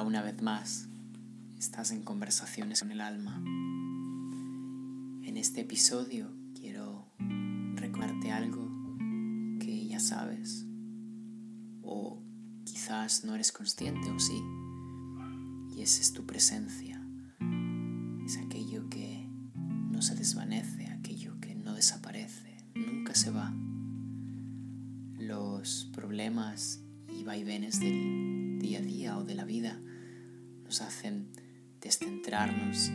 Una vez más, estás en conversaciones con el alma. En este episodio quiero recordarte algo que ya sabes o quizás no eres consciente o sí, y esa es tu presencia. Es aquello que no se desvanece, aquello que no desaparece, nunca se va. Los problemas y vaivenes del día a día o de la vida nos hacen descentrarnos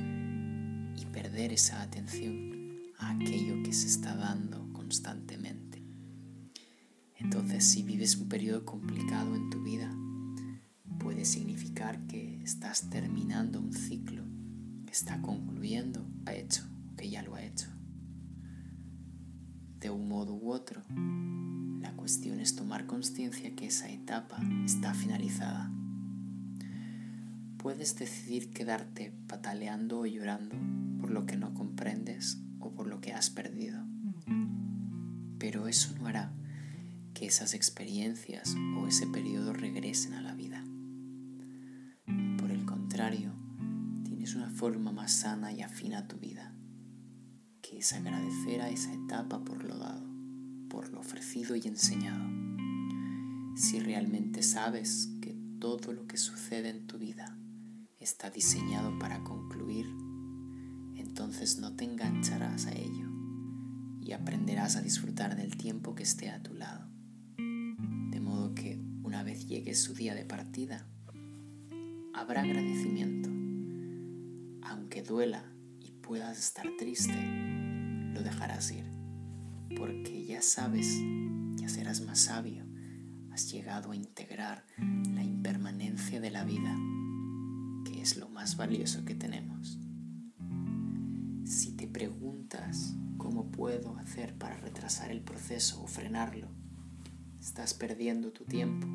y perder esa atención a aquello que se está dando constantemente. Entonces, si vives un periodo complicado en tu vida, puede significar que estás terminando un ciclo, que está concluyendo, ha hecho, que ya lo ha hecho. De un modo u otro, la cuestión es tomar conciencia que esa etapa está finalizada. Puedes decidir quedarte pataleando o llorando por lo que no comprendes o por lo que has perdido. Pero eso no hará que esas experiencias o ese periodo regresen a la vida. Por el contrario, tienes una forma más sana y afina a tu vida, que es agradecer a esa etapa por lo dado por lo ofrecido y enseñado. Si realmente sabes que todo lo que sucede en tu vida está diseñado para concluir, entonces no te engancharás a ello y aprenderás a disfrutar del tiempo que esté a tu lado. De modo que una vez llegue su día de partida, habrá agradecimiento. Aunque duela y puedas estar triste, lo dejarás ir porque ya sabes, ya serás más sabio, has llegado a integrar la impermanencia de la vida, es lo más valioso que tenemos. Si te preguntas cómo puedo hacer para retrasar el proceso o frenarlo, estás perdiendo tu tiempo.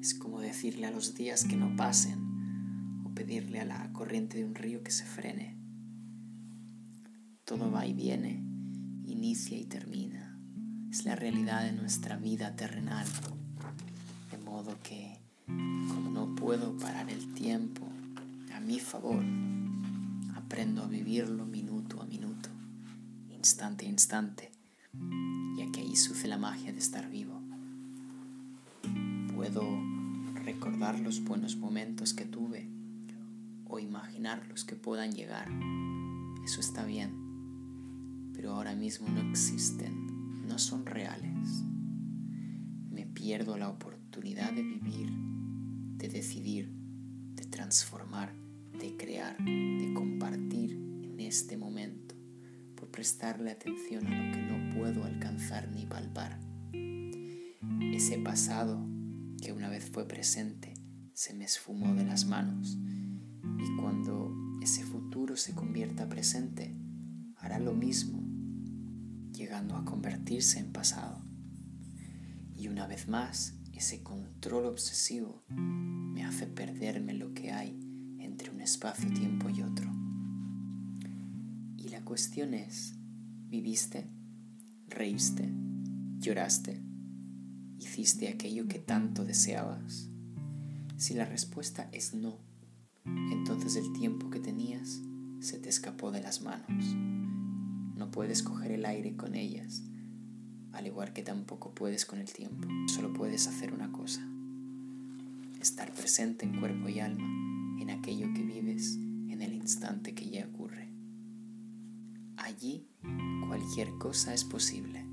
Es como decirle a los días que no pasen o pedirle a la corriente de un río que se frene. Todo va y viene inicia y termina. Es la realidad de nuestra vida terrenal. Puedo parar el tiempo a mi favor, aprendo a vivirlo minuto a minuto, instante a instante, ya que ahí sucede la magia de estar vivo. Puedo recordar los buenos momentos que tuve o imaginar los que puedan llegar. Eso está bien pero ahora mismo no existen, no son reales. Me pierdo la oportunidad de vivir, de decidir, de transformar, de crear, de compartir en este momento, por prestarle atención a lo que no puedo alcanzar ni palpar. Ese pasado que una vez fue presente se me esfumó de las manos y cuando ese futuro se convierta presente, hará lo mismo llegando a convertirse en pasado. Y una vez más, ese control obsesivo me hace perderme lo que hay entre un espacio-tiempo y otro. Y la cuestión es, ¿viviste? ¿Reíste? ¿Lloraste? ¿Hiciste aquello que tanto deseabas? Si la respuesta es no, entonces el tiempo que tenías se te escapó de las manos no puedes coger el aire con ellas, al igual que tampoco puedes con el tiempo. Solo puedes hacer una cosa, estar presente en cuerpo y alma en aquello que vives en el instante que ya ocurre. Allí cualquier cosa es posible,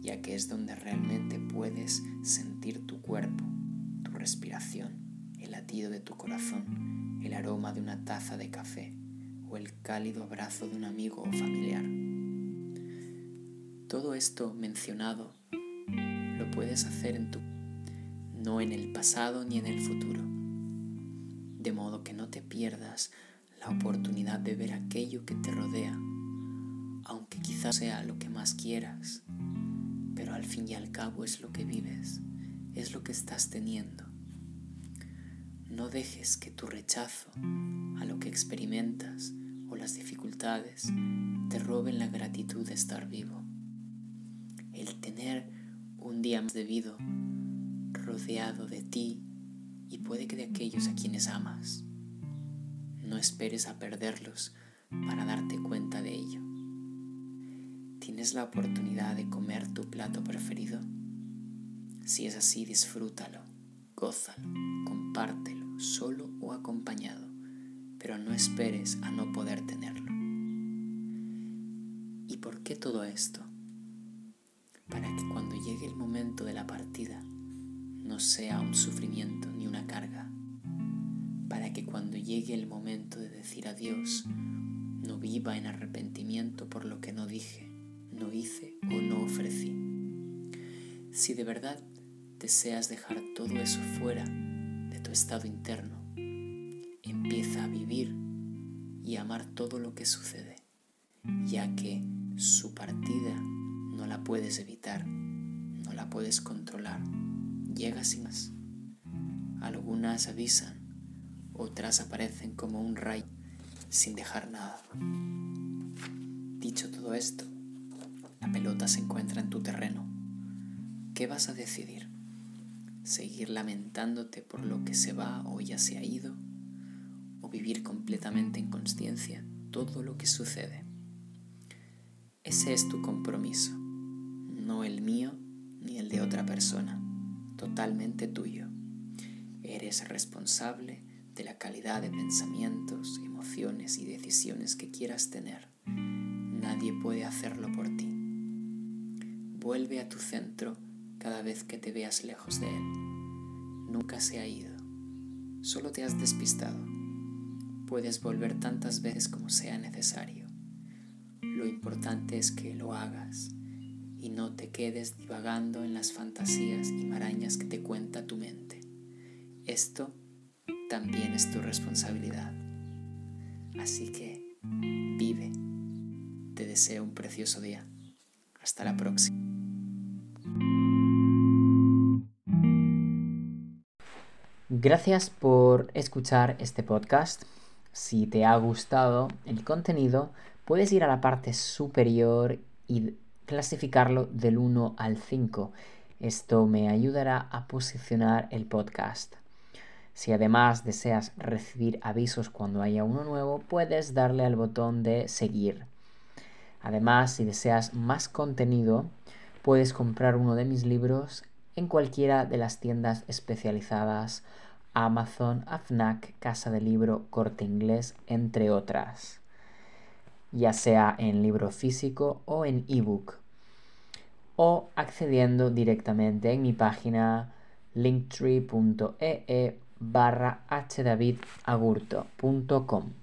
ya que es donde realmente puedes sentir tu cuerpo, tu respiración, el latido de tu corazón, el aroma de una taza de café o el cálido abrazo de un amigo o familiar. Todo esto mencionado lo puedes hacer en tu no en el pasado ni en el futuro. De modo que no te pierdas la oportunidad de ver aquello que te rodea, aunque quizás sea lo que más quieras, pero al fin y al cabo es lo que vives, es lo que estás teniendo. No dejes que tu rechazo a lo que experimentas o las dificultades te roben la gratitud de estar vivo el tener un día más de vida rodeado de ti y puede que de aquellos a quienes amas. No esperes a perderlos para darte cuenta de ello. ¿Tienes la oportunidad de comer tu plato preferido? Si es así, disfrútalo, gózalo, compártelo, solo o acompañado, pero no esperes a no poder tenerlo. ¿Y por qué todo esto? De la partida no sea un sufrimiento ni una carga, para que cuando llegue el momento de decir adiós no viva en arrepentimiento por lo que no dije, no hice o no ofrecí. Si de verdad deseas dejar todo eso fuera de tu estado interno, empieza a vivir y amar todo lo que sucede, ya que su partida no la puedes evitar, no la puedes controlar, llega sin más. Algunas avisan, otras aparecen como un rayo sin dejar nada. Dicho todo esto, la pelota se encuentra en tu terreno. ¿Qué vas a decidir? ¿Seguir lamentándote por lo que se va o ya se ha ido? ¿O vivir completamente en conciencia todo lo que sucede? Ese es tu compromiso, no el mío ni el de otra persona, totalmente tuyo. Eres responsable de la calidad de pensamientos, emociones y decisiones que quieras tener. Nadie puede hacerlo por ti. Vuelve a tu centro cada vez que te veas lejos de él. Nunca se ha ido. Solo te has despistado. Puedes volver tantas veces como sea necesario. Lo importante es que lo hagas y no te quedes divagando en las fantasías y marañas que te cuenta tu mente. Esto también es tu responsabilidad. Así que vive. Te deseo un precioso día. Hasta la próxima. Gracias por escuchar este podcast. Si te ha gustado el contenido, puedes ir a la parte superior y clasificarlo del 1 al 5. Esto me ayudará a posicionar el podcast. Si además deseas recibir avisos cuando haya uno nuevo, puedes darle al botón de seguir. Además, si deseas más contenido, puedes comprar uno de mis libros en cualquiera de las tiendas especializadas Amazon, AFNAC, Casa de Libro, Corte Inglés, entre otras, ya sea en libro físico o en ebook, o accediendo directamente en mi página linktree.ee barra hdavidagurto.com.